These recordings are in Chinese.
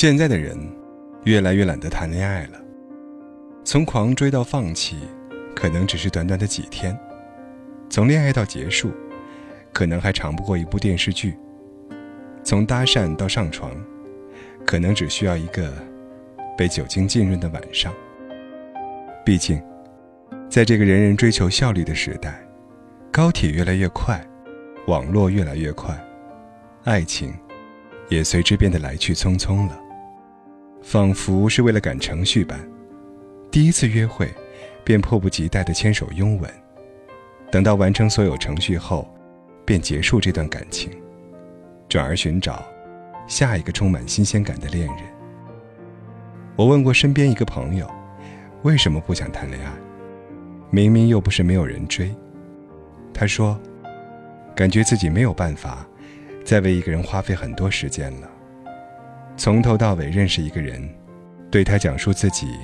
现在的人，越来越懒得谈恋爱了。从狂追到放弃，可能只是短短的几天；从恋爱到结束，可能还长不过一部电视剧；从搭讪到上床，可能只需要一个被酒精浸润的晚上。毕竟，在这个人人追求效率的时代，高铁越来越快，网络越来越快，爱情。也随之变得来去匆匆了，仿佛是为了赶程序般。第一次约会，便迫不及待的牵手拥吻，等到完成所有程序后，便结束这段感情，转而寻找下一个充满新鲜感的恋人。我问过身边一个朋友，为什么不想谈恋爱？明明又不是没有人追。他说，感觉自己没有办法。再为一个人花费很多时间了，从头到尾认识一个人，对他讲述自己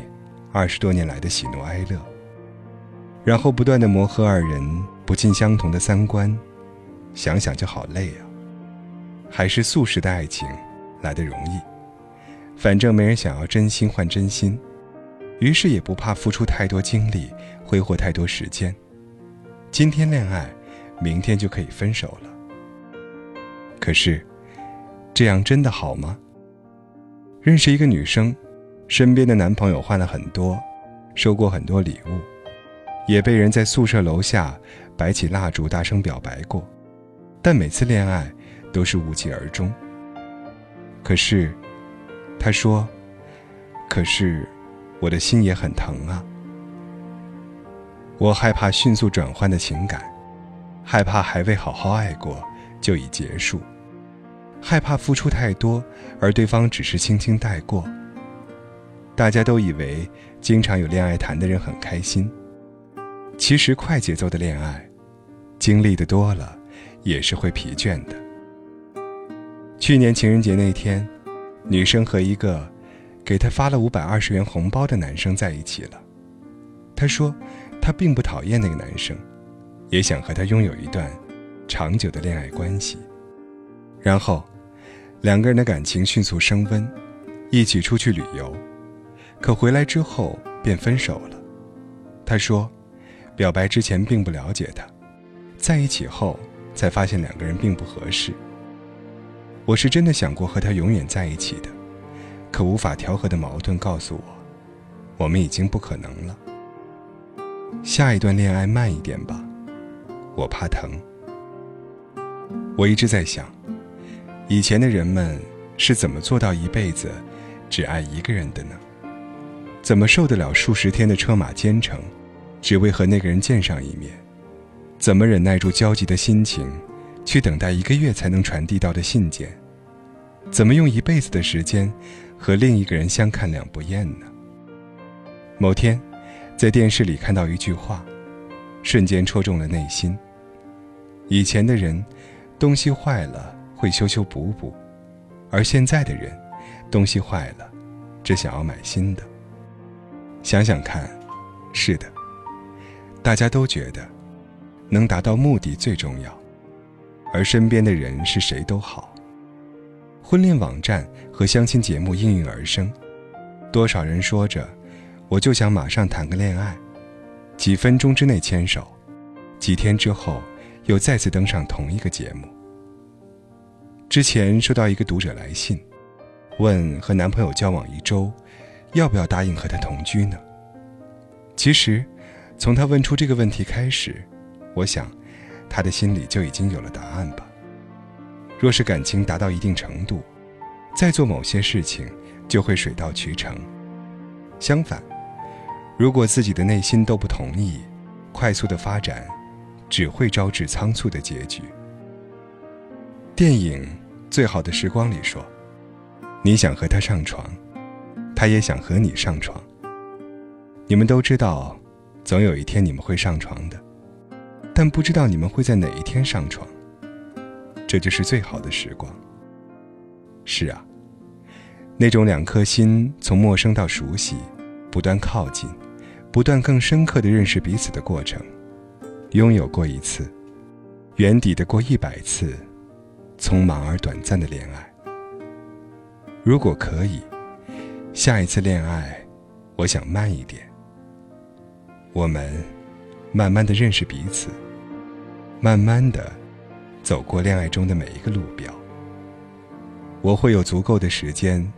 二十多年来的喜怒哀乐，然后不断的磨合二人不尽相同的三观，想想就好累啊。还是速食的爱情来的容易，反正没人想要真心换真心，于是也不怕付出太多精力，挥霍太多时间。今天恋爱，明天就可以分手了。可是，这样真的好吗？认识一个女生，身边的男朋友换了很多，收过很多礼物，也被人在宿舍楼下摆起蜡烛大声表白过，但每次恋爱都是无疾而终。可是，她说：“可是，我的心也很疼啊。我害怕迅速转换的情感，害怕还未好好爱过就已结束。”害怕付出太多，而对方只是轻轻带过。大家都以为经常有恋爱谈的人很开心，其实快节奏的恋爱，经历的多了，也是会疲倦的。去年情人节那天，女生和一个给她发了五百二十元红包的男生在一起了。她说，她并不讨厌那个男生，也想和他拥有一段长久的恋爱关系。然后。两个人的感情迅速升温，一起出去旅游，可回来之后便分手了。他说，表白之前并不了解他，在一起后才发现两个人并不合适。我是真的想过和他永远在一起的，可无法调和的矛盾告诉我，我们已经不可能了。下一段恋爱慢一点吧，我怕疼。我一直在想。以前的人们是怎么做到一辈子只爱一个人的呢？怎么受得了数十天的车马兼程，只为和那个人见上一面？怎么忍耐住焦急的心情，去等待一个月才能传递到的信件？怎么用一辈子的时间和另一个人相看两不厌呢？某天，在电视里看到一句话，瞬间戳中了内心。以前的人，东西坏了。会修修补补，而现在的人，东西坏了，只想要买新的。想想看，是的，大家都觉得，能达到目的最重要，而身边的人是谁都好。婚恋网站和相亲节目应运而生，多少人说着，我就想马上谈个恋爱，几分钟之内牵手，几天之后又再次登上同一个节目。之前收到一个读者来信，问和男朋友交往一周，要不要答应和他同居呢？其实，从他问出这个问题开始，我想，他的心里就已经有了答案吧。若是感情达到一定程度，再做某些事情就会水到渠成。相反，如果自己的内心都不同意，快速的发展，只会招致仓促的结局。电影。最好的时光里说，你想和他上床，他也想和你上床。你们都知道，总有一天你们会上床的，但不知道你们会在哪一天上床。这就是最好的时光。是啊，那种两颗心从陌生到熟悉，不断靠近，不断更深刻的认识彼此的过程，拥有过一次，远抵得过一百次。匆忙而短暂的恋爱，如果可以，下一次恋爱，我想慢一点。我们慢慢的认识彼此，慢慢的走过恋爱中的每一个路标。我会有足够的时间，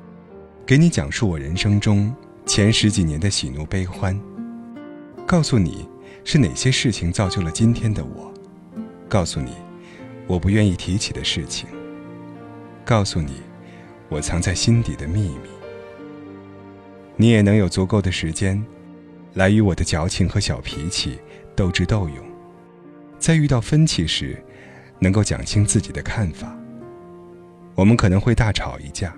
给你讲述我人生中前十几年的喜怒悲欢，告诉你是哪些事情造就了今天的我，告诉你我不愿意提起的事情，告诉你。我藏在心底的秘密，你也能有足够的时间，来与我的矫情和小脾气斗智斗勇，在遇到分歧时，能够讲清自己的看法。我们可能会大吵一架，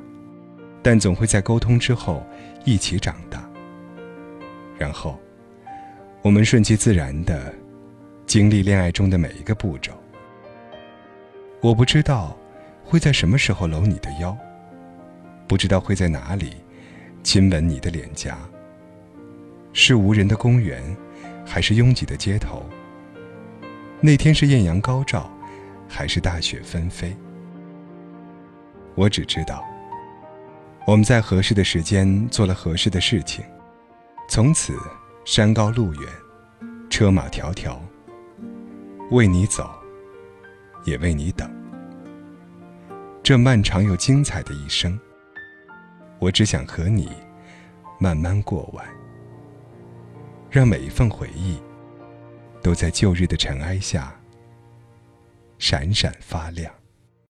但总会在沟通之后一起长大。然后，我们顺其自然的经历恋爱中的每一个步骤。我不知道会在什么时候搂你的腰。不知道会在哪里亲吻你的脸颊。是无人的公园，还是拥挤的街头？那天是艳阳高照，还是大雪纷飞？我只知道，我们在合适的时间做了合适的事情，从此山高路远，车马迢迢，为你走，也为你等。这漫长又精彩的一生。我只想和你慢慢过完，让每一份回忆都在旧日的尘埃下闪闪发亮。